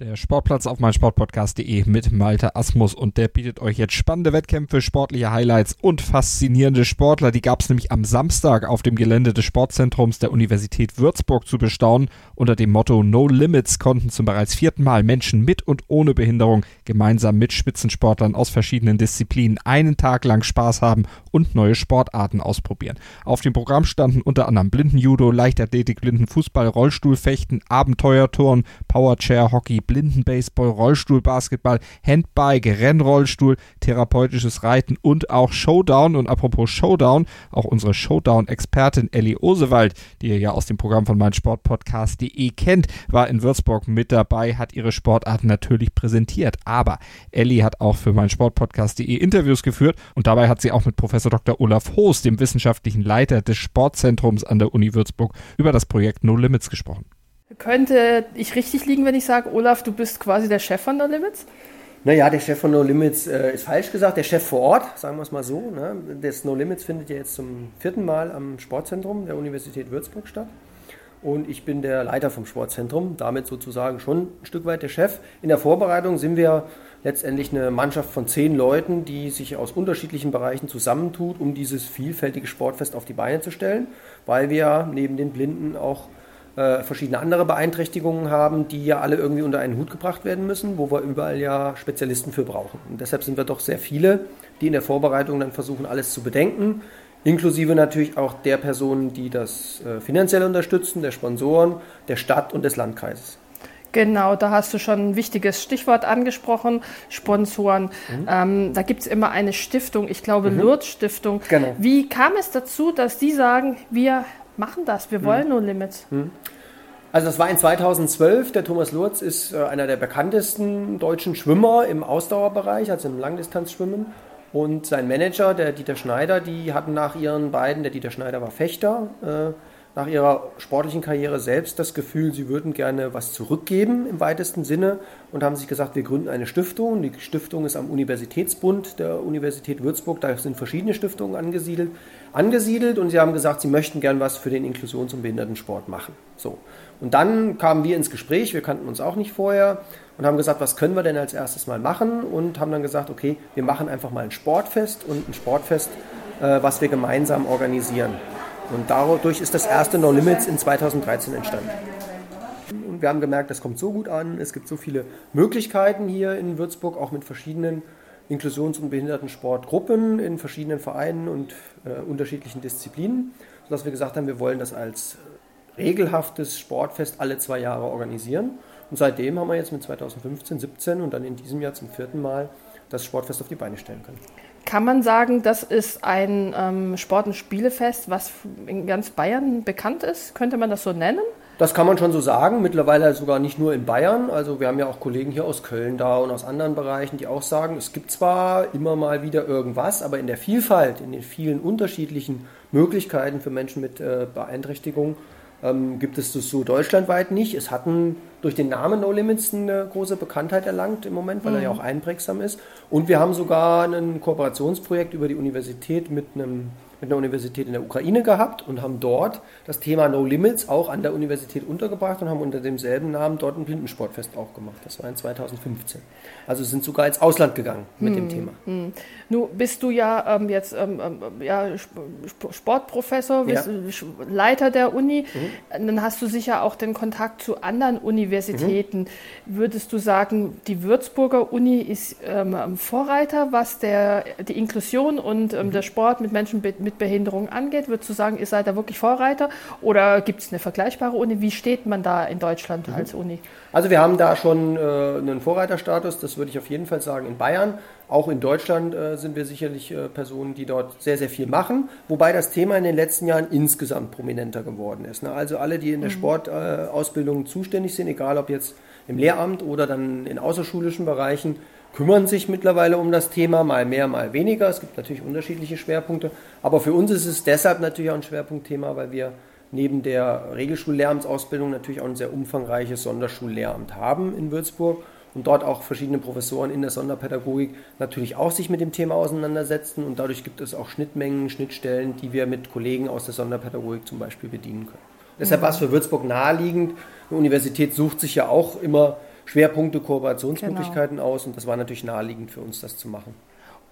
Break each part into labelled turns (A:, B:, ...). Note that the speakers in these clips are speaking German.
A: Der Sportplatz auf meinsportpodcast.de mit Malte Asmus und der bietet euch jetzt spannende Wettkämpfe, sportliche Highlights und faszinierende Sportler. Die gab es nämlich am Samstag auf dem Gelände des Sportzentrums der Universität Würzburg zu bestaunen. Unter dem Motto No Limits konnten zum bereits vierten Mal Menschen mit und ohne Behinderung gemeinsam mit Spitzensportlern aus verschiedenen Disziplinen einen Tag lang Spaß haben und neue Sportarten ausprobieren. Auf dem Programm standen unter anderem Blindenjudo, Leichtathletik, Blindenfußball, Rollstuhlfechten, Abenteuerturnen, Powerchair, Hockey, Blindenbaseball, Rollstuhlbasketball, Handbike, Rennrollstuhl, therapeutisches Reiten und auch Showdown. Und apropos Showdown, auch unsere Showdown-Expertin Ellie Osewald, die ihr ja aus dem Programm von meinsportpodcast.de kennt, war in Würzburg mit dabei, hat ihre Sportarten natürlich präsentiert. Aber Ellie hat auch für meinsportpodcast.de Interviews geführt und dabei hat sie auch mit Professor Dr. Olaf Hoos, dem wissenschaftlichen Leiter des Sportzentrums an der Uni Würzburg, über das Projekt No Limits gesprochen.
B: Könnte ich richtig liegen, wenn ich sage, Olaf, du bist quasi der Chef von No Limits?
C: Naja, der Chef von No Limits äh, ist falsch gesagt, der Chef vor Ort, sagen wir es mal so. Ne? Das No Limits findet ja jetzt zum vierten Mal am Sportzentrum der Universität Würzburg statt. Und ich bin der Leiter vom Sportzentrum, damit sozusagen schon ein Stück weit der Chef. In der Vorbereitung sind wir letztendlich eine Mannschaft von zehn Leuten, die sich aus unterschiedlichen Bereichen zusammentut, um dieses vielfältige Sportfest auf die Beine zu stellen, weil wir neben den Blinden auch äh, verschiedene andere Beeinträchtigungen haben, die ja alle irgendwie unter einen Hut gebracht werden müssen, wo wir überall ja Spezialisten für brauchen. Und deshalb sind wir doch sehr viele, die in der Vorbereitung dann versuchen, alles zu bedenken, inklusive natürlich auch der Personen, die das äh, finanziell unterstützen, der Sponsoren, der Stadt und des Landkreises.
B: Genau, da hast du schon ein wichtiges Stichwort angesprochen, Sponsoren. Mhm. Ähm, da gibt es immer eine Stiftung, ich glaube mhm. Lourdes Stiftung. Genau. Wie kam es dazu, dass die sagen, wir machen das, wir wollen mhm. No Limits? Mhm.
C: Also das war in 2012. Der Thomas Lurz ist äh, einer der bekanntesten deutschen Schwimmer im Ausdauerbereich, also im Langdistanzschwimmen. Und sein Manager, der Dieter Schneider, die hatten nach ihren beiden, der Dieter Schneider war Fechter, äh, nach ihrer sportlichen Karriere selbst das Gefühl, sie würden gerne was zurückgeben im weitesten Sinne und haben sich gesagt, wir gründen eine Stiftung. Die Stiftung ist am Universitätsbund der Universität Würzburg, da sind verschiedene Stiftungen angesiedelt, angesiedelt und sie haben gesagt, sie möchten gern was für den Inklusions- und Behindertensport machen. So. Und dann kamen wir ins Gespräch, wir kannten uns auch nicht vorher und haben gesagt, was können wir denn als erstes mal machen und haben dann gesagt, okay, wir machen einfach mal ein Sportfest und ein Sportfest, äh, was wir gemeinsam organisieren. Und dadurch ist das erste No Limits in 2013 entstanden. Und wir haben gemerkt, das kommt so gut an. Es gibt so viele Möglichkeiten hier in Würzburg, auch mit verschiedenen Inklusions- und Behindertensportgruppen in verschiedenen Vereinen und äh, unterschiedlichen Disziplinen, sodass wir gesagt haben, wir wollen das als regelhaftes Sportfest alle zwei Jahre organisieren. Und seitdem haben wir jetzt mit 2015, 17 und dann in diesem Jahr zum vierten Mal das Sportfest auf die Beine stellen können.
B: Kann man sagen, das ist ein ähm, Sport- und Spielefest, was in ganz Bayern bekannt ist? Könnte man das so nennen?
C: Das kann man schon so sagen, mittlerweile sogar nicht nur in Bayern. Also wir haben ja auch Kollegen hier aus Köln da und aus anderen Bereichen, die auch sagen, es gibt zwar immer mal wieder irgendwas, aber in der Vielfalt, in den vielen unterschiedlichen Möglichkeiten für Menschen mit äh, Beeinträchtigung ähm, gibt es das so deutschlandweit nicht. Es hatten durch den Namen No Limits eine große Bekanntheit erlangt im Moment, weil mhm. er ja mhm. auch einprägsam ist. Und wir haben sogar ein Kooperationsprojekt über die Universität mit einem mit einer Universität in der Ukraine gehabt und haben dort das Thema No Limits auch an der Universität untergebracht und haben unter demselben Namen dort ein Blindensportfest auch gemacht. Das war in 2015. Also sind sogar ins Ausland gegangen mit hm, dem Thema. Hm.
B: Nun bist du ja ähm, jetzt ähm, ähm ja, Sportprofessor, ja. Leiter der Uni. Mhm. Dann hast du sicher auch den Kontakt zu anderen Universitäten. Mhm. Würdest du sagen, die Würzburger Uni ist ähm, Vorreiter, was der, die Inklusion und ähm, mhm. der Sport mit Menschen mit mit Behinderung angeht? Würdest du sagen, ihr seid da wirklich Vorreiter? Oder gibt es eine vergleichbare Uni? Wie steht man da in Deutschland mhm. als Uni?
C: Also wir haben da schon äh, einen Vorreiterstatus, das würde ich auf jeden Fall sagen, in Bayern. Auch in Deutschland äh, sind wir sicherlich äh, Personen, die dort sehr, sehr viel machen, wobei das Thema in den letzten Jahren insgesamt prominenter geworden ist. Ne? Also alle, die in der mhm. Sportausbildung zuständig sind, egal ob jetzt im Lehramt oder dann in außerschulischen Bereichen, kümmern sich mittlerweile um das Thema, mal mehr, mal weniger. Es gibt natürlich unterschiedliche Schwerpunkte, aber für uns ist es deshalb natürlich auch ein Schwerpunktthema, weil wir neben der Regelschullehramtsausbildung natürlich auch ein sehr umfangreiches Sonderschullehramt haben in Würzburg und dort auch verschiedene Professoren in der Sonderpädagogik natürlich auch sich mit dem Thema auseinandersetzen und dadurch gibt es auch Schnittmengen, Schnittstellen, die wir mit Kollegen aus der Sonderpädagogik zum Beispiel bedienen können. Deshalb war es für Würzburg naheliegend. Die Universität sucht sich ja auch immer Schwerpunkte, Kooperationsmöglichkeiten genau. aus und das war natürlich naheliegend für uns, das zu machen.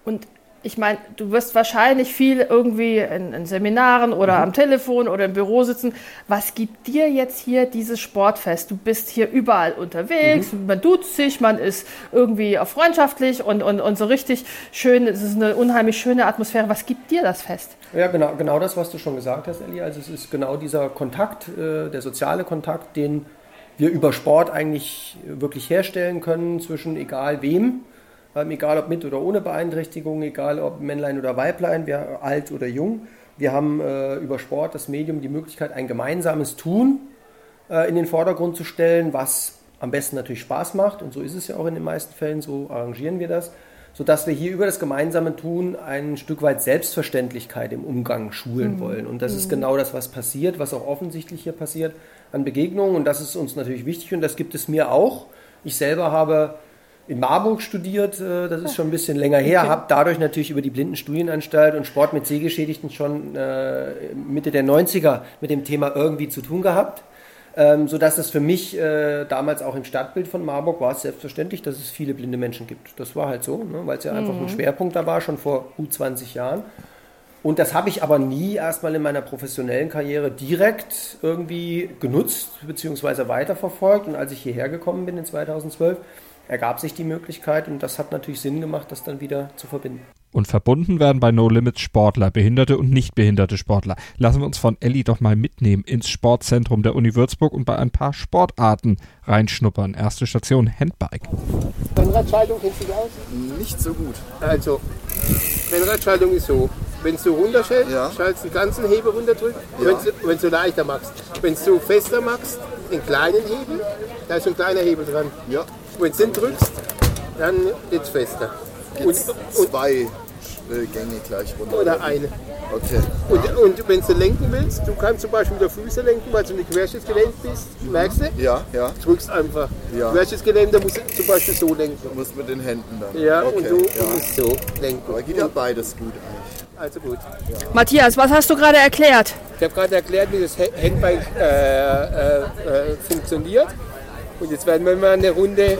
B: Und ich meine, du wirst wahrscheinlich viel irgendwie in, in Seminaren oder mhm. am Telefon oder im Büro sitzen. Was gibt dir jetzt hier dieses Sportfest? Du bist hier überall unterwegs, mhm. man duzt sich, man ist irgendwie auch freundschaftlich und, und, und so richtig schön, es ist eine unheimlich schöne Atmosphäre. Was gibt dir das Fest?
C: Ja, genau, genau das, was du schon gesagt hast, Elli. Also es ist genau dieser Kontakt, äh, der soziale Kontakt, den wir über Sport eigentlich wirklich herstellen können zwischen egal wem ähm, egal ob mit oder ohne Beeinträchtigung, egal ob Männlein oder Weiblein, wer alt oder jung. Wir haben äh, über Sport, das Medium, die Möglichkeit, ein gemeinsames Tun äh, in den Vordergrund zu stellen, was am besten natürlich Spaß macht. Und so ist es ja auch in den meisten Fällen, so arrangieren wir das, sodass wir hier über das gemeinsame Tun ein Stück weit Selbstverständlichkeit im Umgang schulen mhm. wollen. Und das mhm. ist genau das, was passiert, was auch offensichtlich hier passiert an Begegnungen. Und das ist uns natürlich wichtig und das gibt es mir auch. Ich selber habe in Marburg studiert, äh, das ist schon ein bisschen länger her, okay. habe dadurch natürlich über die Blindenstudienanstalt und Sport mit Sehgeschädigten schon äh, Mitte der 90er mit dem Thema irgendwie zu tun gehabt. Ähm, sodass es für mich äh, damals auch im Stadtbild von Marburg war es selbstverständlich, dass es viele blinde Menschen gibt. Das war halt so, ne, weil es ja mhm. einfach ein mhm. Schwerpunkt da war, schon vor gut 20 Jahren. Und das habe ich aber nie erstmal in meiner professionellen Karriere direkt irgendwie genutzt bzw. weiterverfolgt. Und als ich hierher gekommen bin in 2012, ergab sich die Möglichkeit und das hat natürlich Sinn gemacht, das dann wieder zu verbinden.
A: Und verbunden werden bei No Limits Sportler, behinderte und nicht behinderte Sportler. Lassen wir uns von Elli doch mal mitnehmen ins Sportzentrum der Uni Würzburg und bei ein paar Sportarten reinschnuppern. Erste Station Handbike.
D: Rennradschaltung kennst du dich aus?
E: Nicht so gut.
D: Also, Rennradschaltung ist so. Wenn du runterschaltest, ja. schaltest den ganzen Hebel runterdrückt, ja. wenn du leichter machst. Wenn du fester machst, den kleinen Hebel, da ist ein kleiner Hebel dran. Ja. Wenn du den drückst, dann wird es fester.
E: Geht's und, zwei äh, Gänge gleich runter.
D: Oder eine.
E: Okay.
D: Und, und wenn du lenken willst, du kannst zum Beispiel mit der Füße lenken, weil du nicht querschnittsgelähmt bist. Merkst du?
E: Ja, ja.
D: Drückst einfach. Ja. Querschnittsgelähmt, musst du zum Beispiel so lenken.
E: Du musst mit den Händen dann.
D: Ja, okay. und du, ja. musst so lenken.
E: Aber geht ja beides gut eigentlich.
D: Also gut.
B: Ja. Matthias, was hast du gerade erklärt?
D: Ich habe gerade erklärt, wie das Handbike äh, äh, äh, funktioniert. Und jetzt werden wir mal eine Runde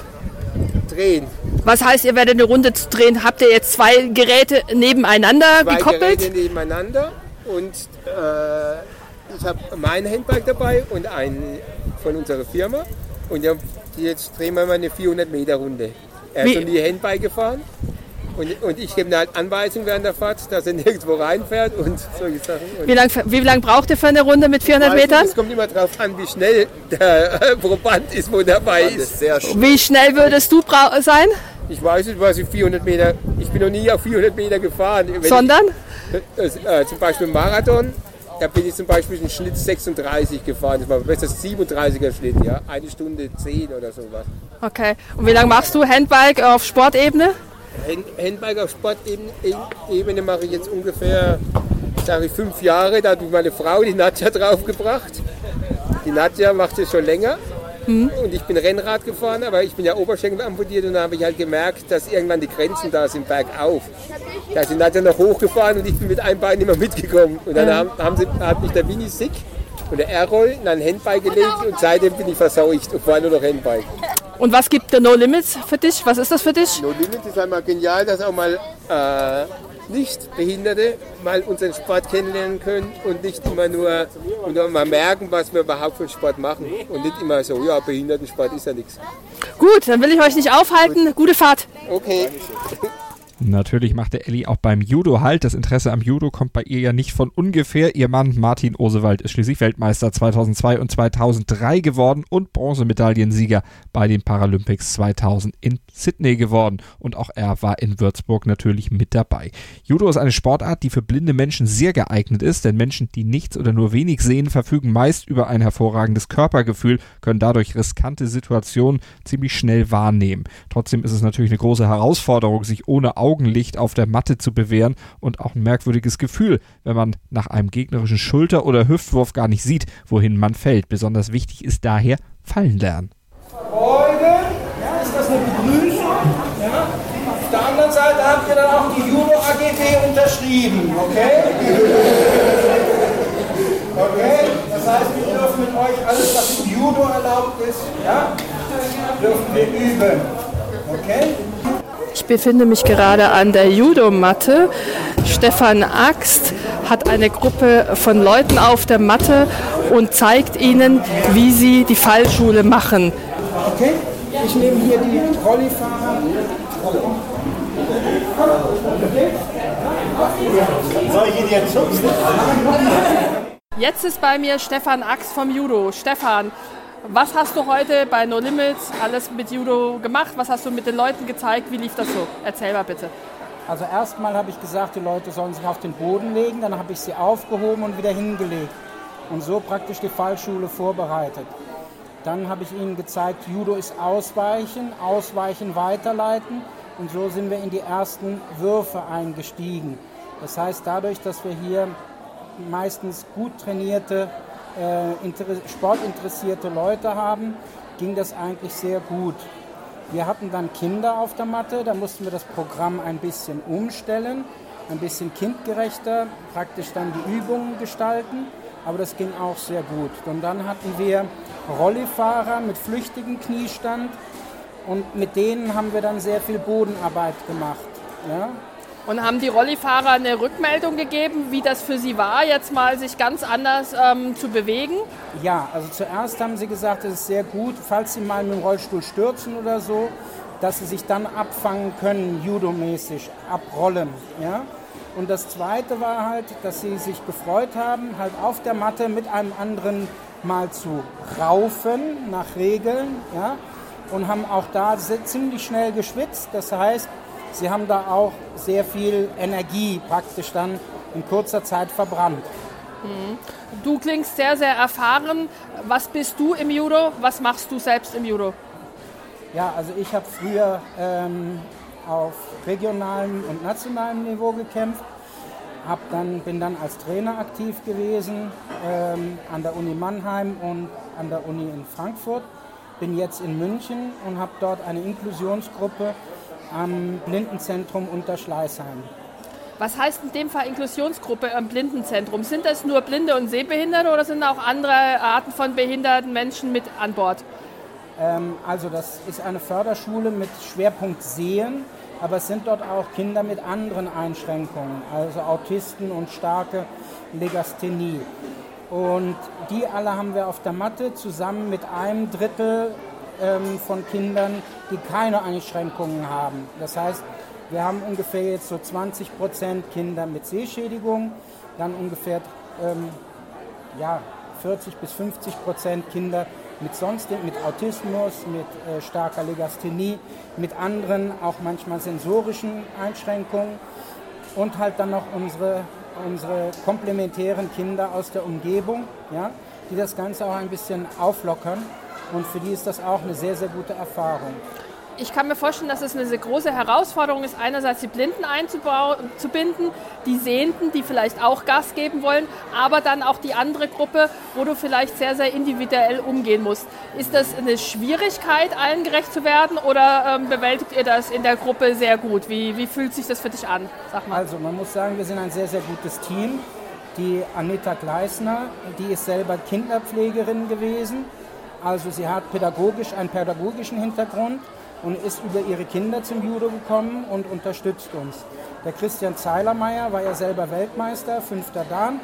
D: drehen.
B: Was heißt, ihr werdet eine Runde drehen? Habt ihr jetzt zwei Geräte nebeneinander
D: zwei
B: gekoppelt?
D: Geräte nebeneinander und äh, ich habe mein Handbike dabei und einen von unserer Firma. Und jetzt drehen wir mal eine 400 Meter Runde. Er ist schon die Handbike gefahren und, und ich gebe halt Anweisungen während der Fahrt, dass er nirgendwo reinfährt und solche Sachen. Und
B: wie lange wie lang braucht ihr für eine Runde mit 400 Metern?
D: Es kommt immer darauf an, wie schnell der äh, Proband ist, wo dabei ist.
B: ist wie schnell würdest du sein?
D: Ich weiß nicht, was ich 400 Meter. Ich bin noch nie auf 400 Meter gefahren.
B: Wenn Sondern?
D: Ich, äh, zum Beispiel Marathon. Da bin ich zum Beispiel einen Schnitt 36 gefahren. Das war besser 37er Schnitt, ja. Eine Stunde 10 oder sowas.
B: Okay. Und wie lange machst du Handbike auf Sportebene?
D: Handbike auf Sportebene mache ich jetzt ungefähr, sage ich, fünf Jahre. Da hat mich meine Frau, die Nadja, draufgebracht. Die Nadja macht es schon länger. Mhm. Und ich bin Rennrad gefahren, aber ich bin ja Oberschenkel amputiert und da habe ich halt gemerkt, dass irgendwann die Grenzen da sind, bergauf. Da ist die Nadja noch hochgefahren und ich bin mit einem Bein immer mitgekommen. Und dann haben, haben sie, hat mich der Winnie Sick und der Airroll in ein Handbike gelegt und seitdem bin ich verseucht und fahre nur noch Handbike.
B: Und was gibt der No Limits für dich? Was ist das für dich?
D: No Limits ist einmal genial, dass auch mal äh, Nichtbehinderte mal unseren Sport kennenlernen können und nicht immer nur und mal merken, was wir überhaupt für Sport machen und nicht immer so, ja, Behindertensport ist ja nichts.
B: Gut, dann will ich euch nicht aufhalten. Gut. Gute Fahrt.
D: Okay.
A: Natürlich machte Ellie auch beim Judo Halt. Das Interesse am Judo kommt bei ihr ja nicht von ungefähr. Ihr Mann Martin Osewald ist schließlich Weltmeister 2002 und 2003 geworden und Bronzemedaillensieger bei den Paralympics 2000 in Sydney geworden. Und auch er war in Würzburg natürlich mit dabei. Judo ist eine Sportart, die für blinde Menschen sehr geeignet ist, denn Menschen, die nichts oder nur wenig sehen, verfügen meist über ein hervorragendes Körpergefühl, können dadurch riskante Situationen ziemlich schnell wahrnehmen. Trotzdem ist es natürlich eine große Herausforderung, sich ohne Augen Augenlicht auf der Matte zu bewähren und auch ein merkwürdiges Gefühl, wenn man nach einem gegnerischen Schulter- oder Hüftwurf gar nicht sieht, wohin man fällt. Besonders wichtig ist daher Fallen lernen.
F: Beugen, ist das eine habt ihr dann auch die Judo AGB unterschrieben, okay? Okay? Das heißt, wir dürfen mit euch alles, was im Judo erlaubt ist, ja, dürfen wir üben. Okay?
B: Ich befinde mich gerade an der Judo-Matte. Stefan Axt hat eine Gruppe von Leuten auf der Matte und zeigt ihnen, wie sie die Fallschule machen.
F: Okay? Ich nehme hier die Trolleyfahrer.
B: Soll ich Ihnen jetzt schubsen? Jetzt ist bei mir Stefan Axt vom Judo. Stefan, was hast du heute bei No Limits alles mit Judo gemacht? Was hast du mit den Leuten gezeigt? Wie lief das so? Erzähl mal bitte.
F: Also erstmal habe ich gesagt, die Leute sollen sich auf den Boden legen, dann habe ich sie aufgehoben und wieder hingelegt und so praktisch die Fallschule vorbereitet. Dann habe ich ihnen gezeigt, Judo ist Ausweichen, Ausweichen, Weiterleiten und so sind wir in die ersten Würfe eingestiegen. Das heißt, dadurch, dass wir hier meistens gut trainierte, sportinteressierte Leute haben, ging das eigentlich sehr gut. Wir hatten dann Kinder auf der Matte, da mussten wir das Programm ein bisschen umstellen, ein bisschen kindgerechter, praktisch dann die Übungen gestalten, aber das ging auch sehr gut. Und dann hatten wir Rollifahrer mit flüchtigem Kniestand und mit denen haben wir dann sehr viel Bodenarbeit gemacht. Ja?
B: Und haben die Rollifahrer eine Rückmeldung gegeben, wie das für sie war, jetzt mal sich ganz anders ähm, zu bewegen?
F: Ja, also zuerst haben sie gesagt, es ist sehr gut, falls sie mal mit dem Rollstuhl stürzen oder so, dass sie sich dann abfangen können, judomäßig, abrollen. Ja? Und das Zweite war halt, dass sie sich gefreut haben, halt auf der Matte mit einem anderen mal zu raufen nach Regeln. Ja? Und haben auch da ziemlich schnell geschwitzt. Das heißt, sie haben da auch sehr viel Energie praktisch dann in kurzer Zeit verbrannt.
B: Mhm. Du klingst sehr, sehr erfahren. Was bist du im Judo? Was machst du selbst im Judo?
F: Ja, also ich habe früher ähm, auf regionalem und nationalem Niveau gekämpft. Hab dann, bin dann als Trainer aktiv gewesen ähm, an der Uni Mannheim und an der Uni in Frankfurt. Bin jetzt in München und habe dort eine Inklusionsgruppe am Blindenzentrum Unterschleißheim.
B: Was heißt in dem Fall Inklusionsgruppe am Blindenzentrum? Sind das nur Blinde und Sehbehinderte oder sind auch andere Arten von behinderten Menschen mit an Bord?
F: Ähm, also das ist eine Förderschule mit Schwerpunkt Sehen, aber es sind dort auch Kinder mit anderen Einschränkungen, also Autisten und starke Legasthenie. Und die alle haben wir auf der Matte zusammen mit einem Drittel ähm, von Kindern, die keine Einschränkungen haben. Das heißt, wir haben ungefähr jetzt so 20 Prozent Kinder mit Sehschädigung, dann ungefähr ähm, ja, 40 bis 50 Prozent Kinder mit sonst mit Autismus, mit äh, starker Legasthenie, mit anderen auch manchmal sensorischen Einschränkungen und halt dann noch unsere, unsere komplementären Kinder aus der Umgebung, ja, die das Ganze auch ein bisschen auflockern und für die ist das auch eine sehr, sehr gute Erfahrung.
B: Ich kann mir vorstellen, dass es eine sehr große Herausforderung ist, einerseits die Blinden einzubinden, die Sehenden, die vielleicht auch Gas geben wollen, aber dann auch die andere Gruppe, wo du vielleicht sehr, sehr individuell umgehen musst. Ist das eine Schwierigkeit, allen gerecht zu werden oder ähm, bewältigt ihr das in der Gruppe sehr gut? Wie, wie fühlt sich das für dich an?
F: Sag mal. Also man muss sagen, wir sind ein sehr, sehr gutes Team. Die Anita Gleisner, die ist selber Kinderpflegerin gewesen also sie hat pädagogisch einen pädagogischen Hintergrund und ist über ihre Kinder zum Judo gekommen und unterstützt uns. Der Christian Zeilermeier war ja selber Weltmeister, fünfter Dan.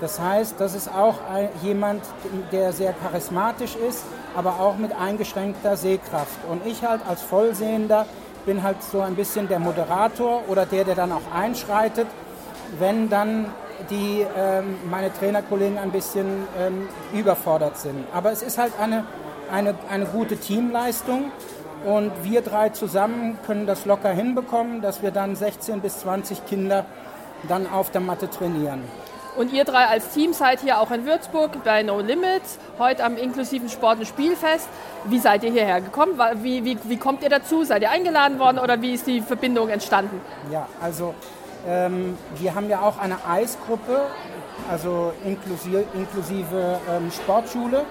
F: Das heißt, das ist auch jemand, der sehr charismatisch ist, aber auch mit eingeschränkter Sehkraft. Und ich halt als Vollsehender bin halt so ein bisschen der Moderator oder der, der dann auch einschreitet, wenn dann die ähm, meine Trainerkollegen ein bisschen ähm, überfordert sind. Aber es ist halt eine, eine, eine gute Teamleistung und wir drei zusammen können das locker hinbekommen, dass wir dann 16 bis 20 Kinder dann auf der Matte trainieren.
B: Und ihr drei als Team seid hier auch in Würzburg bei No Limits, heute am inklusiven Sport- und Spielfest. Wie seid ihr hierher gekommen? Wie, wie, wie kommt ihr dazu? Seid ihr eingeladen worden oder wie ist die Verbindung entstanden?
F: Ja, also ähm, wir haben ja auch eine Eisgruppe, also inklusive, inklusive ähm, Sportschule.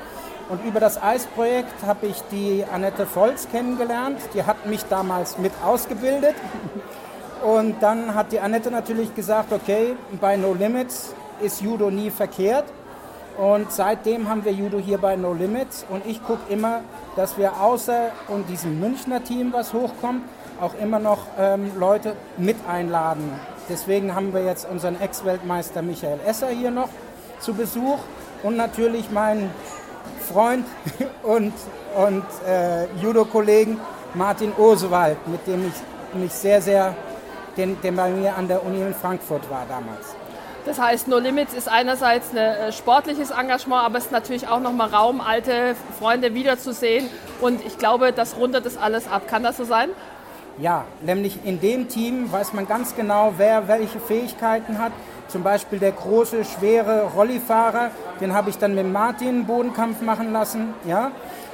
F: Und über das Eisprojekt habe ich die Annette Volz kennengelernt. Die hat mich damals mit ausgebildet. Und dann hat die Annette natürlich gesagt, okay, bei No Limits ist Judo nie verkehrt. Und seitdem haben wir Judo hier bei No Limits. Und ich gucke immer, dass wir außer und diesem Münchner Team, was hochkommt, auch immer noch ähm, Leute mit einladen. Deswegen haben wir jetzt unseren Ex-Weltmeister Michael Esser hier noch zu Besuch und natürlich meinen Freund und, und äh, Judo-Kollegen Martin Osewald, mit dem ich mich sehr, sehr, den, der bei mir an der Uni in Frankfurt war damals.
B: Das heißt, No Limits ist einerseits ein äh, sportliches Engagement, aber es ist natürlich auch nochmal Raum, alte Freunde wiederzusehen. Und ich glaube, das rundet das alles ab. Kann das so sein?
F: Ja, nämlich in dem Team weiß man ganz genau, wer welche Fähigkeiten hat. Zum Beispiel der große, schwere Rollifahrer, den habe ich dann mit Martin Bodenkampf machen lassen. Ja?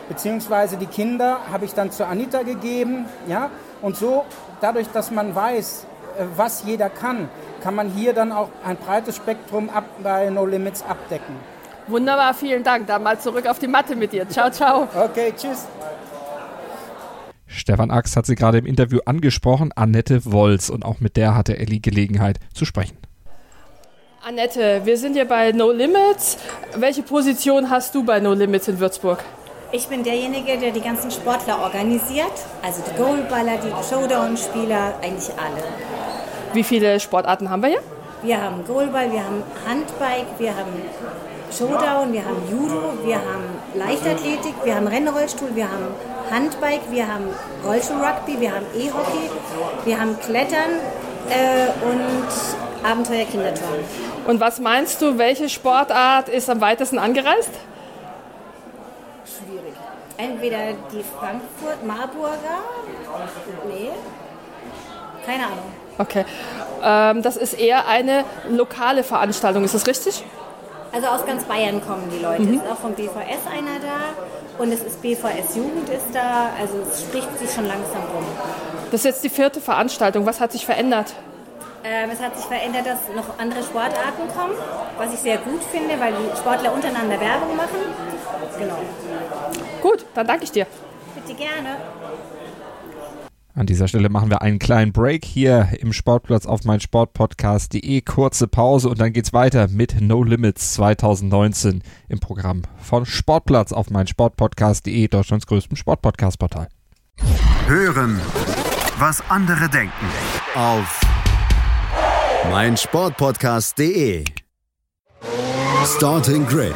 F: Beziehungsweise die Kinder habe ich dann zu Anita gegeben. Ja? Und so, dadurch, dass man weiß, äh, was jeder kann, kann man hier dann auch ein breites Spektrum ab, bei No Limits abdecken.
B: Wunderbar, vielen Dank. Dann mal zurück auf die Matte mit dir. Ciao, ciao.
F: Okay, tschüss.
A: Stefan Ax hat sie gerade im Interview angesprochen, Annette Wolz. Und auch mit der hatte Elli Gelegenheit zu sprechen.
B: Annette, wir sind hier bei No Limits. Welche Position hast du bei No Limits in Würzburg?
G: Ich bin derjenige, der die ganzen Sportler organisiert. Also die Goalballer, die Showdown-Spieler, eigentlich alle.
B: Wie viele Sportarten haben wir hier?
G: Wir haben Goalball, wir haben Handbike, wir haben Showdown, wir haben Judo, wir haben Leichtathletik, wir haben Rennrollstuhl, wir haben Handbike, wir haben Rollstuhl-Rugby, wir haben E-Hockey, wir haben Klettern äh, und Abenteuer Kinderturnen.
B: Und was meinst du, welche Sportart ist am weitesten angereist?
G: Schwierig. Entweder die Frankfurt-Marburger, nee, keine Ahnung.
B: Okay. Ähm, das ist eher eine lokale Veranstaltung, ist das richtig?
G: Also aus ganz Bayern kommen die Leute. Mhm. Es ist auch vom BVS einer da und es ist BVS Jugend ist da. Also es spricht sich schon langsam rum.
B: Das ist jetzt die vierte Veranstaltung. Was hat sich verändert?
G: Ähm, es hat sich verändert, dass noch andere Sportarten kommen, was ich sehr gut finde, weil die Sportler untereinander Werbung machen. Genau.
B: Gut, dann danke ich dir.
G: Bitte gerne.
A: An dieser Stelle machen wir einen kleinen Break hier im Sportplatz auf meinsportpodcast.de. Kurze Pause und dann geht's weiter mit No Limits 2019 im Programm von Sportplatz auf meinsportpodcast.de, Deutschlands größtem Sportpodcast-Portal.
H: Hören, was andere denken auf meinsportpodcast.de. Starting Grid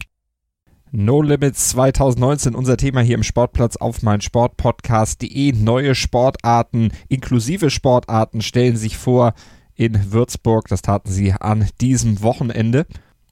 A: No Limits 2019, unser Thema hier im Sportplatz auf meinsportpodcast.de. Neue Sportarten, inklusive Sportarten stellen sich vor in Würzburg. Das taten sie an diesem Wochenende.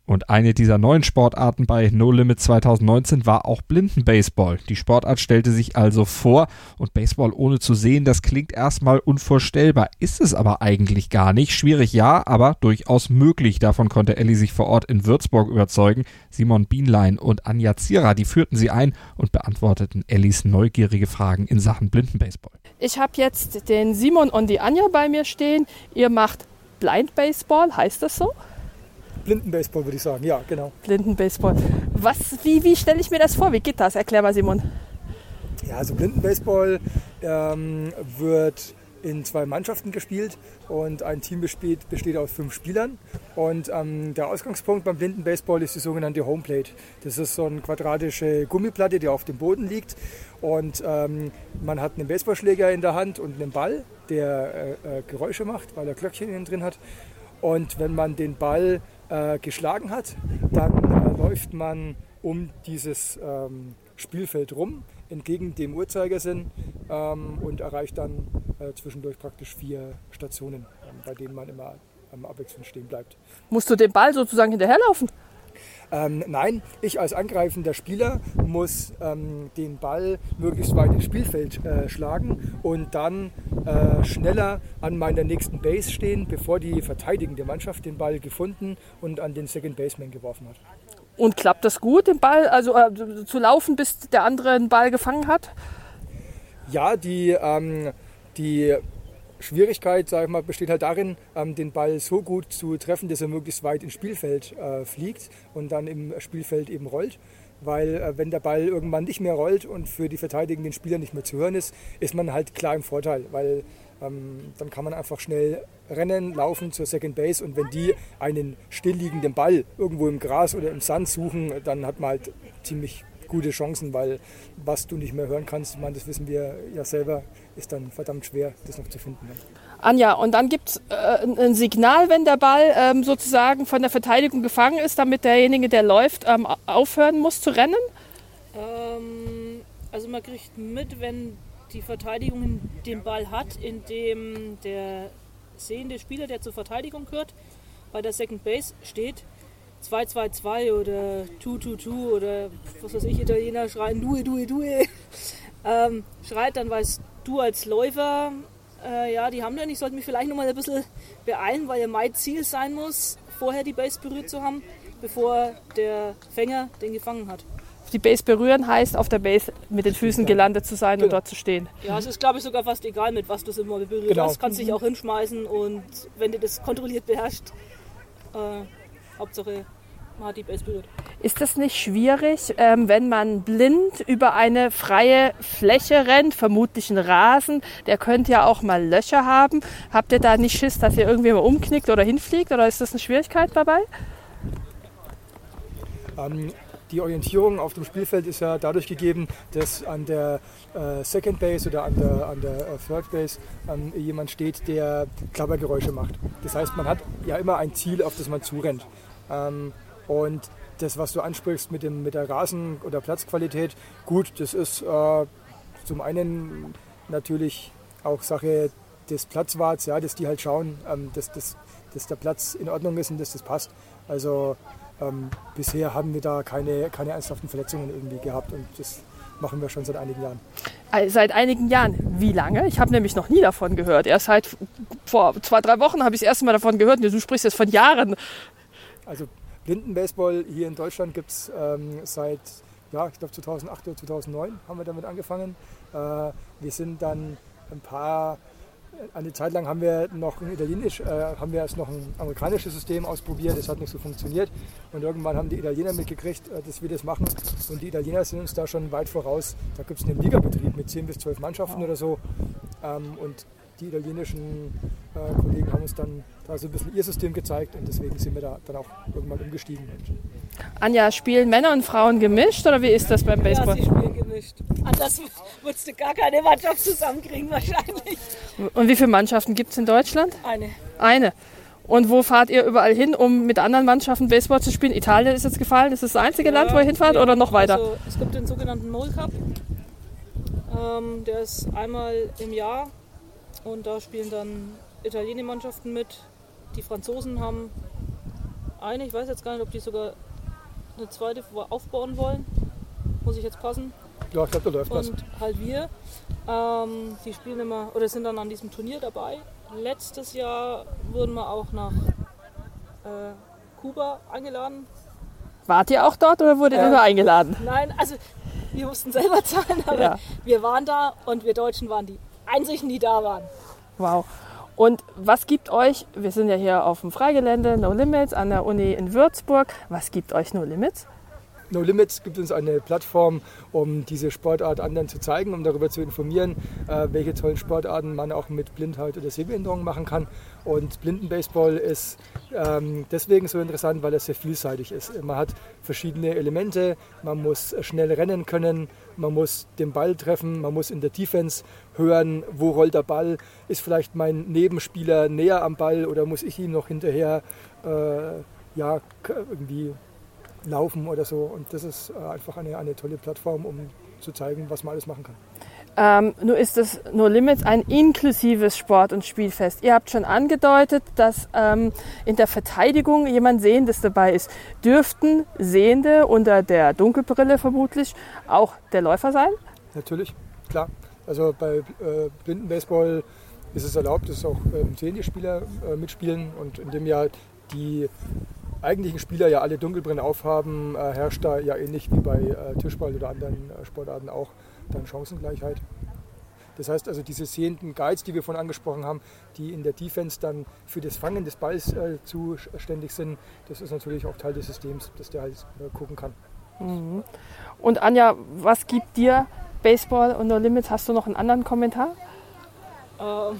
A: Und eine dieser neuen Sportarten bei No Limit 2019 war auch Blindenbaseball. Die Sportart stellte sich also vor und Baseball ohne zu sehen, das klingt erstmal unvorstellbar, ist es aber eigentlich gar nicht. Schwierig ja, aber durchaus möglich. Davon konnte Elli sich vor Ort in Würzburg überzeugen. Simon Bienlein und Anja Zierer, die führten sie ein und beantworteten Ellis neugierige Fragen in Sachen Blindenbaseball.
B: Ich habe jetzt den Simon und die Anja bei mir stehen. Ihr macht Blind Baseball, heißt das so?
I: Blindenbaseball würde ich sagen, ja, genau.
B: Blindenbaseball. Was, wie, wie stelle ich mir das vor? Wie geht das? Erklär mal, Simon.
I: Ja, also Blindenbaseball ähm, wird in zwei Mannschaften gespielt und ein Team besteht, besteht aus fünf Spielern. Und ähm, der Ausgangspunkt beim Blindenbaseball ist die sogenannte Homeplate. Das ist so eine quadratische Gummiplatte, die auf dem Boden liegt. Und ähm, man hat einen Baseballschläger in der Hand und einen Ball, der äh, äh, Geräusche macht, weil er Glöckchen innen drin hat. Und wenn man den Ball äh, geschlagen hat, dann äh, läuft man um dieses ähm, Spielfeld rum, entgegen dem Uhrzeigersinn ähm, und erreicht dann äh, zwischendurch praktisch vier Stationen, ähm, bei denen man immer am Abwechseln stehen bleibt.
B: Musst du den Ball sozusagen hinterherlaufen?
I: Ähm, nein, ich als angreifender Spieler muss ähm, den Ball möglichst weit ins Spielfeld äh, schlagen und dann äh, schneller an meiner nächsten Base stehen, bevor die verteidigende Mannschaft den Ball gefunden und an den Second Baseman geworfen hat.
B: Und klappt das gut, den Ball also äh, zu laufen, bis der andere den Ball gefangen hat?
I: Ja, die, ähm, die Schwierigkeit, sag ich mal, besteht halt darin, ähm, den Ball so gut zu treffen, dass er möglichst weit ins Spielfeld äh, fliegt und dann im Spielfeld eben rollt. Weil äh, wenn der Ball irgendwann nicht mehr rollt und für die verteidigenden Spieler nicht mehr zu hören ist, ist man halt klar im Vorteil, weil ähm, dann kann man einfach schnell rennen, laufen zur Second Base und wenn die einen stillliegenden Ball irgendwo im Gras oder im Sand suchen, dann hat man halt ziemlich gute Chancen, weil was du nicht mehr hören kannst, ich meine, das wissen wir ja selber, ist dann verdammt schwer, das noch zu finden. Ne?
B: Anja, und dann gibt es äh, ein Signal, wenn der Ball ähm, sozusagen von der Verteidigung gefangen ist, damit derjenige, der läuft, ähm, aufhören muss zu rennen?
J: Ähm, also man kriegt mit, wenn die Verteidigung den Ball hat, indem der sehende Spieler, der zur Verteidigung gehört, bei der Second Base steht, 2-2-2 oder 2-2-2 oder was weiß ich, Italiener schreien Due, Due, Due, ähm, schreit, dann weißt du als Läufer, äh, ja, die haben dann, ich sollte mich vielleicht nochmal ein bisschen beeilen, weil ja mein Ziel sein muss, vorher die Base berührt zu haben, bevor der Fänger den gefangen hat.
B: Die Base berühren heißt, auf der Base mit den Füßen gelandet zu sein genau. und dort zu stehen.
J: Ja, es ist, glaube ich, sogar fast egal, mit was du es immer berührst. Genau. Du kannst dich auch hinschmeißen und wenn du das kontrolliert beherrschst, äh, Hauptsache man hat die Base berührt.
B: Ist das nicht schwierig, ähm, wenn man blind über eine freie Fläche rennt, vermutlich ein Rasen, der könnte ja auch mal Löcher haben. Habt ihr da nicht Schiss, dass ihr irgendwie mal umknickt oder hinfliegt oder ist das eine Schwierigkeit dabei?
I: Ähm, die Orientierung auf dem Spielfeld ist ja dadurch gegeben, dass an der äh, Second Base oder an der, an der äh, Third Base ähm, jemand steht, der Klappergeräusche macht. Das heißt, man hat ja immer ein Ziel, auf das man zurennt. Ähm, und das, was du ansprichst mit, dem, mit der Rasen- oder Platzqualität, gut, das ist äh, zum einen natürlich auch Sache des Platzwarts, ja, dass die halt schauen, ähm, dass, dass, dass der Platz in Ordnung ist und dass das passt. Also ähm, bisher haben wir da keine, keine ernsthaften Verletzungen irgendwie gehabt und das machen wir schon seit einigen Jahren.
B: Äh, seit einigen Jahren. Wie lange? Ich habe nämlich noch nie davon gehört. Erst seit vor zwei, drei Wochen habe ich das erste Mal davon gehört. Du sprichst jetzt von Jahren.
I: Also Blindenbaseball hier in Deutschland gibt es ähm, seit, ja, ich glaube 2008 oder 2009 haben wir damit angefangen. Äh, wir sind dann ein paar, eine Zeit lang haben wir noch ein Italienisch, äh, haben wir erst noch ein amerikanisches System ausprobiert, das hat nicht so funktioniert. Und irgendwann haben die Italiener mitgekriegt, äh, dass wir das machen. Und die Italiener sind uns da schon weit voraus. Da gibt es einen Ligabetrieb mit 10 bis 12 Mannschaften oder so. Ähm, und die italienischen äh, Kollegen haben uns dann da so ein bisschen ihr System gezeigt und deswegen sind wir da dann auch irgendwann umgestiegen.
B: Anja, spielen Männer und Frauen gemischt oder wie ist das beim Baseball?
J: Ja, sie spielen gemischt. Anders würdest du gar keine Mannschaft zusammenkriegen wahrscheinlich.
B: Und wie viele Mannschaften gibt es in Deutschland?
J: Eine.
B: Eine. Und wo fahrt ihr überall hin, um mit anderen Mannschaften Baseball zu spielen? Italien ist jetzt gefallen. Ist das das einzige ja, Land, wo ihr hinfahrt ja, oder noch weiter?
J: Also, es gibt den sogenannten Mole Cup. Ähm, der ist einmal im Jahr und da spielen dann italienische Mannschaften mit. Die Franzosen haben eine, ich weiß jetzt gar nicht, ob die sogar eine zweite aufbauen wollen. Muss ich jetzt passen.
I: Ja, ich glaube, da läuft
J: Und halt wir. Ähm, die spielen immer oder sind dann an diesem Turnier dabei. Letztes Jahr wurden wir auch nach äh, Kuba eingeladen.
B: Wart ihr auch dort oder wurde ihr äh, nur eingeladen?
J: Nein, also wir mussten selber zahlen, aber ja. wir waren da und wir Deutschen waren die einzigen, die da waren.
B: Wow. Und was gibt euch, wir sind ja hier auf dem Freigelände No Limits an der Uni in Würzburg, was gibt euch No Limits?
I: No Limits gibt uns eine Plattform, um diese Sportart anderen zu zeigen, um darüber zu informieren, äh, welche tollen Sportarten man auch mit Blindheit oder Sehbehinderung machen kann. Und Blindenbaseball ist ähm, deswegen so interessant, weil es sehr vielseitig ist. Man hat verschiedene Elemente, man muss schnell rennen können, man muss den Ball treffen, man muss in der Defense hören, wo rollt der Ball, ist vielleicht mein Nebenspieler näher am Ball oder muss ich ihm noch hinterher äh, ja, irgendwie laufen oder so. Und das ist äh, einfach eine, eine tolle Plattform, um zu zeigen, was man alles machen kann.
B: Ähm, nur ist das No Limits ein inklusives Sport- und Spielfest. Ihr habt schon angedeutet, dass ähm, in der Verteidigung jemand Sehendes dabei ist. Dürften Sehende unter der Dunkelbrille vermutlich auch der Läufer sein?
I: Natürlich, klar. Also bei äh, Blindenbaseball ist es erlaubt, dass auch ähm, sehende Spieler äh, mitspielen und in dem Jahr die eigentlichen Spieler ja alle Dunkelbrillen aufhaben, äh, herrscht da ja ähnlich wie bei äh, Tischball oder anderen äh, Sportarten auch dann Chancengleichheit. Das heißt also, diese sehenden Guides, die wir vorhin angesprochen haben, die in der Defense dann für das Fangen des Balls äh, zuständig sind, das ist natürlich auch Teil des Systems, dass der halt äh, gucken kann.
B: Mhm. Und Anja, was gibt dir Baseball und No Limits? Hast du noch einen anderen Kommentar?
J: Ähm,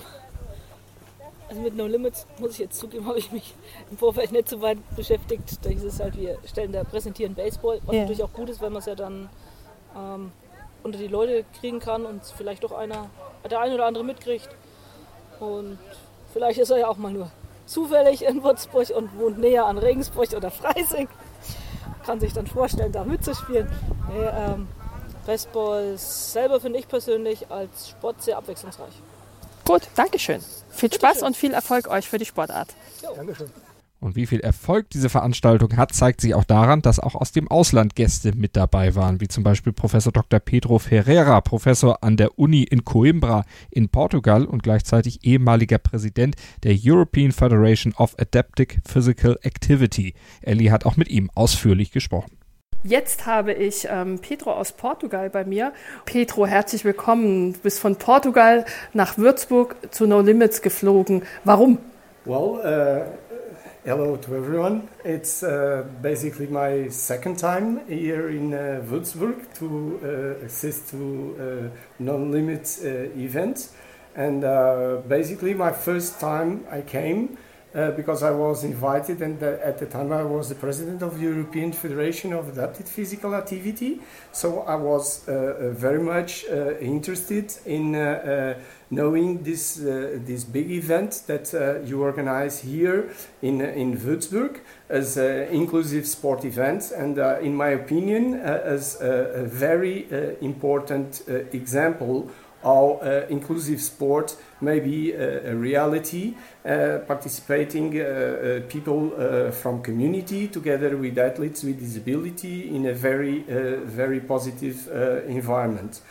J: also mit No Limits, muss ich jetzt zugeben, habe ich mich im Vorfeld nicht so weit beschäftigt. Da ist es halt, wir stellen da, präsentieren Baseball, was yeah. natürlich auch gut ist, wenn man es ja dann ähm, unter die Leute kriegen kann und vielleicht doch einer, der eine oder andere mitkriegt. Und vielleicht ist er ja auch mal nur zufällig in Würzburg und wohnt näher an Regensburg oder Freising. Kann sich dann vorstellen, da mitzuspielen. Nee, ähm, Baseball selber finde ich persönlich als Sport sehr abwechslungsreich.
B: Gut, Dankeschön. Viel Spaß und viel Erfolg euch für die Sportart.
I: Dankeschön.
A: Und wie viel Erfolg diese Veranstaltung hat, zeigt sich auch daran, dass auch aus dem Ausland Gäste mit dabei waren, wie zum Beispiel Professor Dr. Pedro Ferreira, Professor an der Uni in Coimbra in Portugal und gleichzeitig ehemaliger Präsident der European Federation of Adaptive Physical Activity. Ellie hat auch mit ihm ausführlich gesprochen.
B: Jetzt habe ich ähm, Pedro aus Portugal bei mir. Pedro, herzlich willkommen. Du bist von Portugal nach Würzburg zu No Limits geflogen. Warum?
K: Well, uh, hello to everyone. It's uh, basically my second time here in uh, Würzburg to uh, assist to uh, No Limits uh, events. And basically my first time I came uh, because I was invited, and the, at the time I was the president of the European Federation of Adapted Physical Activity. So I was uh, uh very much uh, interested in uh, knowing this this big event that you organize here in in Würzburg as an inclusive sport event, and in my opinion, as a, a very important example how uh, inclusive sport may be a, a reality, uh, participating uh, people from community together with athletes with disability in a very, very positive environment.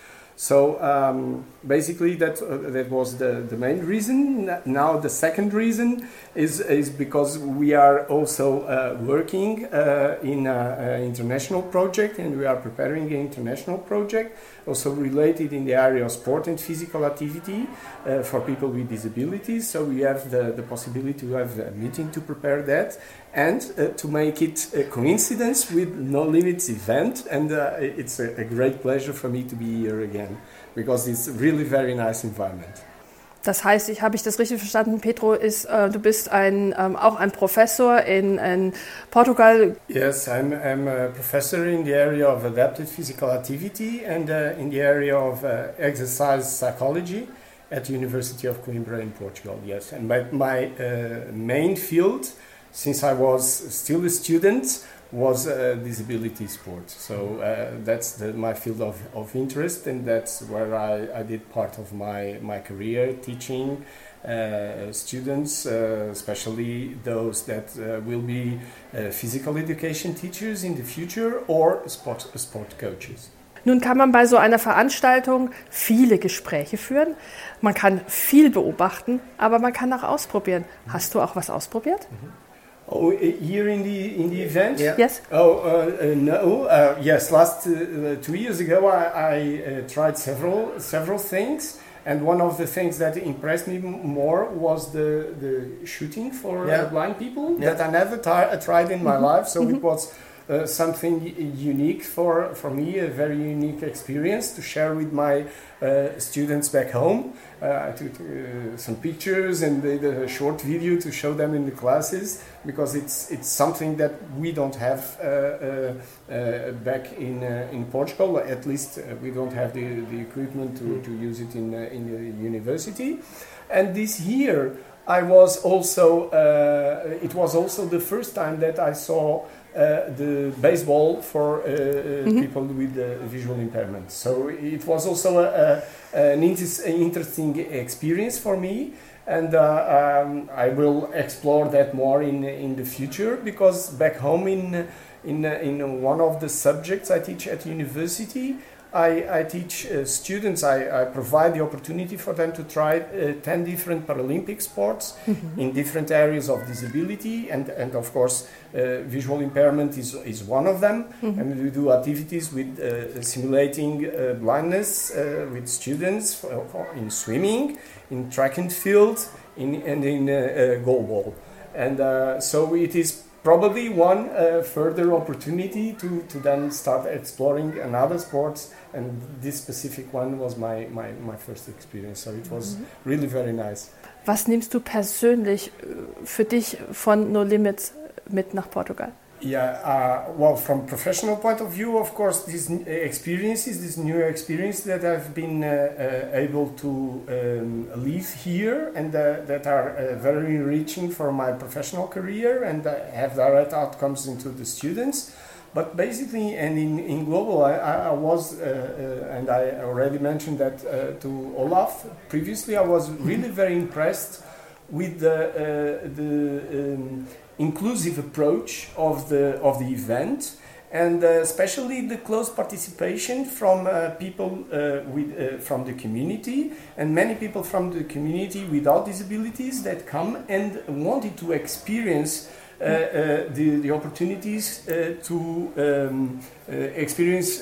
K: So um, basically, that uh, that was the, the main reason. Now the second reason is is because we are also uh, working uh, in an international project, and we are preparing an international project also related in the area of sport and physical activity uh, for people with disabilities. So we have the, the possibility to have a meeting to prepare that and uh, to make it a coincidence with No Limits event. And uh, it's a, a, great pleasure for me to be here again because it's really very nice environment.
B: Das heißt, ich habe ich das richtig verstanden, Pedro, ist, äh, du bist ein, ähm, auch ein Professor in, in Portugal.
K: Yes, I'm, I'm, a professor in the area of adaptive physical activity and uh, in the area of uh, exercise psychology at the University of Coimbra in Portugal. Yes, and my, my uh, main field since I was still a student, was uh, disability sport. So uh, that's the, my field of, of interest, and that's where I, I did part of my, my career teaching uh, students, uh, especially those that uh, will be uh, physical education teachers in the future or sport, sport coaches.
B: Nun kann man bei so einer Veranstaltung viele Gespräche führen. Man kann viel beobachten, aber man kann auch ausprobieren. Hast du auch was ausprobiert? Mhm.
K: Oh, here in the in the event?
B: Yeah. Yes.
K: Oh uh, uh, no. Uh, yes. Last uh, two years ago, I, I uh, tried several several things, and one of the things that impressed me more was the the shooting for uh, yeah. blind people yeah. that I never tried in my mm -hmm. life. So mm -hmm. it was. Something unique for, for me, a very unique experience to share with my students back home. I took some pictures and did a short video to show them in the classes because it's it's something that we don't have uh, uh, uh, back in in Portugal. At least we don't have the, the equipment to, to use it in in the university. And this year, I was also, uh, it was also the first time that I saw uh, the baseball for uh, mm-hmm. people with visual impairment. So it was also a, a, an inter- interesting experience for me and uh, um, I will explore that more in in the future because back home in in in one of the subjects I teach at university I, I teach uh, students, I, I, provide the opportunity for them to try uh, 10 different Paralympic sports mm-hmm. in different areas of disability, and, and of course, uh, visual impairment is, is one of them. Mm-hmm. And we do activities with uh, simulating uh, blindness uh, with students for, for in swimming, in track and field, in, and in goalball. And so it is probably one uh, further opportunity to, to then start exploring another sports and this specific one was my, my, my first experience so it was mhm. really very nice.
B: Was nimmst du persönlich äh, für dich von No Limits mit nach Portugal?
K: Yeah, uh, well, from professional point of view, of course, these experiences, this new experience that I've been uh, uh, able to um, live here and uh, that are uh, very enriching for my professional career and have direct outcomes into the students. But basically, and in, in global, I, I was, uh, and I already mentioned that to Olaf. Previously, I was really very impressed with the, the um, inclusive approach of the of the event and uh, especially the close participation from uh, people uh, with, uh, from the community and many people from the community without disabilities that come and wanted to experience uh, uh, the, the opportunities to um, experience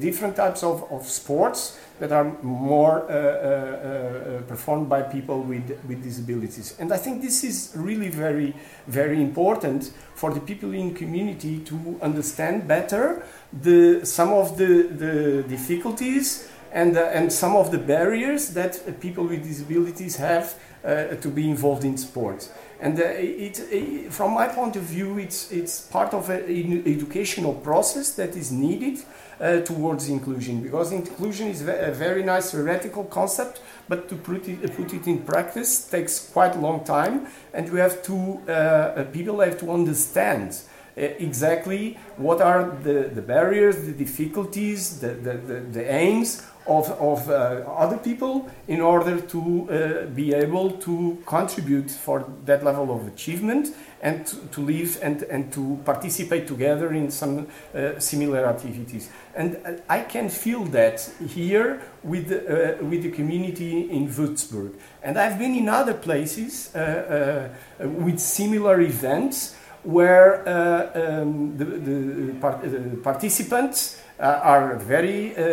K: different types of, of sports that are more uh, uh, uh, performed by people with, with disabilities. And I think this is really very, very important for the people in community to understand better the, some of the, the difficulties and, uh, and some of the barriers that people with disabilities have uh, to be involved in sports. And uh, it, it, from my point of view, it's, it's part of an educational process that is needed uh, towards inclusion because inclusion is a very nice theoretical concept but to put it, put it in practice takes quite a long time and we have to uh, uh people have to understand uh, exactly what are the, the barriers the difficulties the, the, the, the aims of, of uh, other people in order to uh, be able to contribute for that level of achievement and to, to live and, and to participate together in some uh, similar activities. And uh, I can feel that here with uh, with the community in Würzburg. And I've been in other places uh, with similar events where um, the, the, the participants uh, are very uh, uh,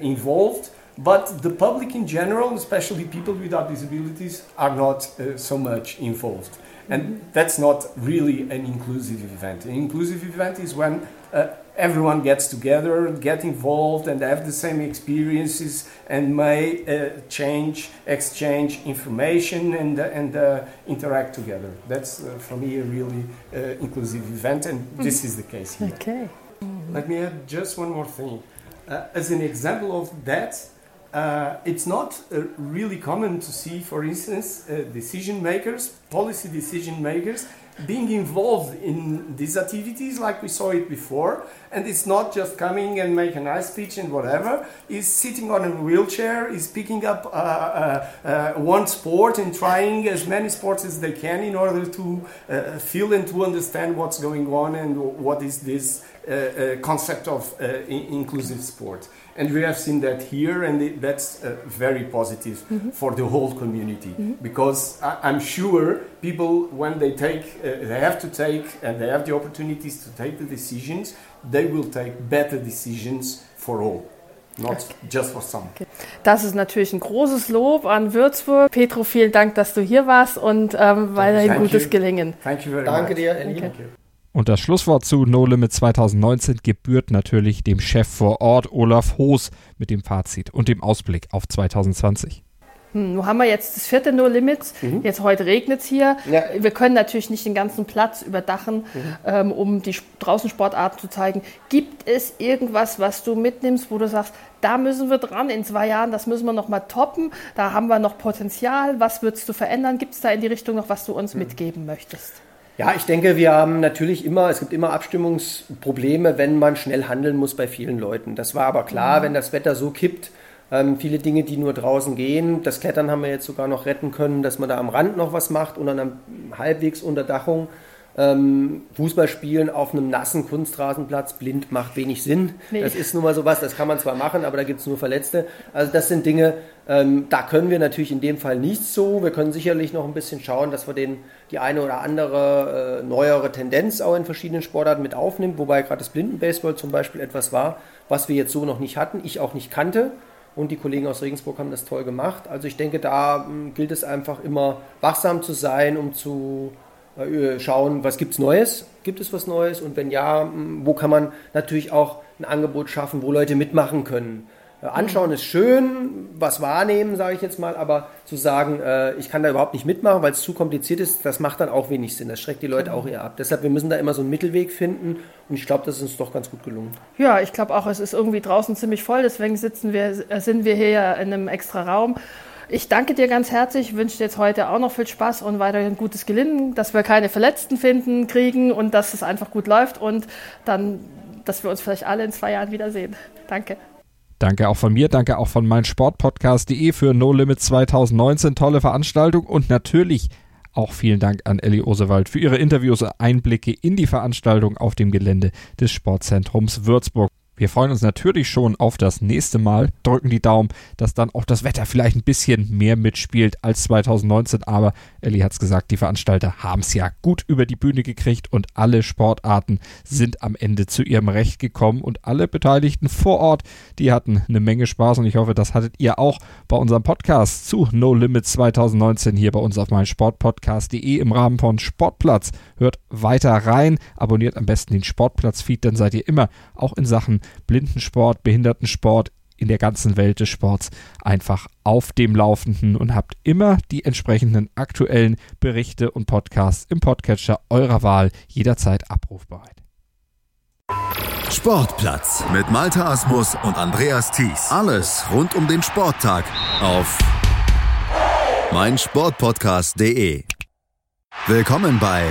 K: involved, but the public in general, especially people without disabilities, are not so much involved. And that's not really an inclusive event. An inclusive event is when uh, everyone gets together, get involved, and have the same experiences, and may uh, change, exchange information, and uh, and interact together. That's for me a really inclusive event, and this mm-hmm. is the case here.
B: Okay.
K: Let me add just one more thing. Uh, as an example of that, uh, it's not uh, really common to see, for instance, uh, decision makers, policy decision makers, being involved in these activities like we saw it before. And it's not just coming and make a nice speech and whatever. Is sitting on a wheelchair, is picking up uh, uh, uh, one sport and trying as many sports as they can in order to feel and to understand what's going on and what is this concept of inclusive sport and we have seen that here and it, that's uh, very positive mm-hmm. for the whole community mm-hmm. because I, am sure people when they take uh, they have to take and they have the opportunities to take the decisions they will take better decisions for all Not just for some. Okay.
B: Das ist natürlich ein großes Lob an Würzburg. Petro, vielen Dank, dass du hier warst und ähm, weiterhin gutes you. Gelingen.
C: Thank you very Danke much. dir, Ellie.
A: Danke. Und das Schlusswort zu No Limit 2019 gebührt natürlich dem Chef vor Ort Olaf Hoos mit dem Fazit und dem Ausblick auf 2020.
B: hm, nun haben wir jetzt das vierte No Limits, mhm. jetzt heute regnet es hier. Ja. Wir können natürlich nicht den ganzen Platz überdachen, mhm. ähm, um die Draußensportarten zu zeigen. Gibt es irgendwas, was du mitnimmst, wo du sagst, da müssen wir dran in zwei Jahren, das müssen wir noch mal toppen, da haben wir noch Potenzial, was würdest du verändern? Gibt es da in die Richtung noch, was du uns mhm. mitgeben möchtest?
C: Ja, ich denke, wir haben natürlich immer, es gibt immer Abstimmungsprobleme, wenn man schnell handeln muss bei vielen Leuten. Das war aber klar, mhm. wenn das Wetter so kippt, ähm, viele Dinge, die nur draußen gehen. Das Klettern haben wir jetzt sogar noch retten können, dass man da am Rand noch was macht und dann halbwegs Unterdachung. Ähm, Fußball spielen auf einem nassen Kunstrasenplatz blind macht wenig Sinn. Nee. Das ist nun mal sowas, das kann man zwar machen, aber da gibt es nur Verletzte. Also das sind Dinge, ähm, da können wir natürlich in dem Fall nicht so. Wir können sicherlich noch ein bisschen schauen, dass wir den, die eine oder andere äh, neuere Tendenz auch in verschiedenen Sportarten mit aufnehmen, wobei gerade das Blindenbaseball zum Beispiel etwas war, was wir jetzt so noch nicht hatten, ich auch nicht kannte und die Kollegen aus Regensburg haben das toll gemacht. Also ich denke, da hm, gilt es einfach immer wachsam zu sein, um zu äh, schauen, was gibt es Neues, gibt es was Neues und wenn ja, hm, wo kann man natürlich auch ein Angebot schaffen, wo Leute mitmachen können. Äh, anschauen ist schön, was wahrnehmen, sage ich jetzt mal, aber zu sagen, äh, ich kann da überhaupt nicht mitmachen, weil es zu kompliziert ist, das macht dann auch wenig Sinn. Das schreckt die Leute auch eher ab. Deshalb, wir müssen da immer so einen Mittelweg finden und ich glaube, das ist uns doch ganz gut gelungen.
B: Ja, ich glaube auch, es ist irgendwie draußen ziemlich voll, deswegen sitzen wir, äh, sind wir hier ja in einem extra Raum. Ich danke dir ganz herzlich, wünsche dir jetzt heute auch noch viel Spaß und weiterhin gutes Gelingen, dass wir keine Verletzten finden, kriegen und dass es einfach gut läuft und dann, dass wir uns vielleicht alle in zwei Jahren wiedersehen. Danke.
A: Danke auch von mir, danke auch von meinsportpodcast.de für No Limit 2019. Tolle Veranstaltung und natürlich auch vielen Dank an Elli Osewald für ihre Interviews und Einblicke in die Veranstaltung auf dem Gelände des Sportzentrums Würzburg. Wir freuen uns natürlich schon auf das nächste Mal, drücken die Daumen, dass dann auch das Wetter vielleicht ein bisschen mehr mitspielt als 2019. Aber Elli hat es gesagt, die Veranstalter haben es ja gut über die Bühne gekriegt und alle Sportarten sind am Ende zu ihrem Recht gekommen und alle Beteiligten vor Ort, die hatten eine Menge Spaß und ich hoffe, das hattet ihr auch bei unserem Podcast zu No Limits 2019 hier bei uns auf meinsportpodcast.de im Rahmen von Sportplatz. Hört weiter rein, abonniert am besten den Sportplatz-Feed, dann seid ihr immer auch in Sachen Blindensport, Behindertensport in der ganzen Welt des Sports einfach auf dem Laufenden und habt immer die entsprechenden aktuellen Berichte und Podcasts im Podcatcher eurer Wahl jederzeit abrufbereit.
H: Sportplatz mit Malta Asmus und Andreas Thies. Alles rund um den Sporttag auf meinsportpodcast.de. Willkommen bei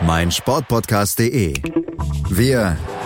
H: meinsportpodcast.de. Wir